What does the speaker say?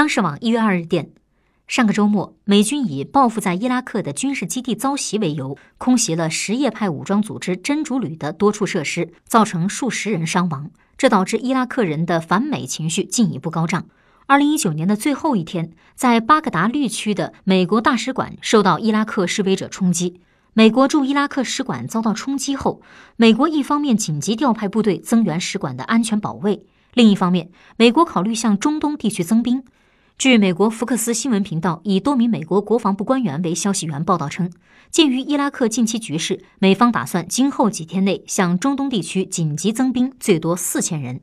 央视网一月二日电，上个周末，美军以报复在伊拉克的军事基地遭袭为由，空袭了什叶派武装组织真主旅的多处设施，造成数十人伤亡。这导致伊拉克人的反美情绪进一步高涨。二零一九年的最后一天，在巴格达绿区的美国大使馆受到伊拉克示威者冲击。美国驻伊拉克使馆遭到冲击后，美国一方面紧急调派部队增援使馆的安全保卫，另一方面，美国考虑向中东地区增兵。据美国福克斯新闻频道以多名美国国防部官员为消息源报道称，鉴于伊拉克近期局势，美方打算今后几天内向中东地区紧急增兵，最多四千人。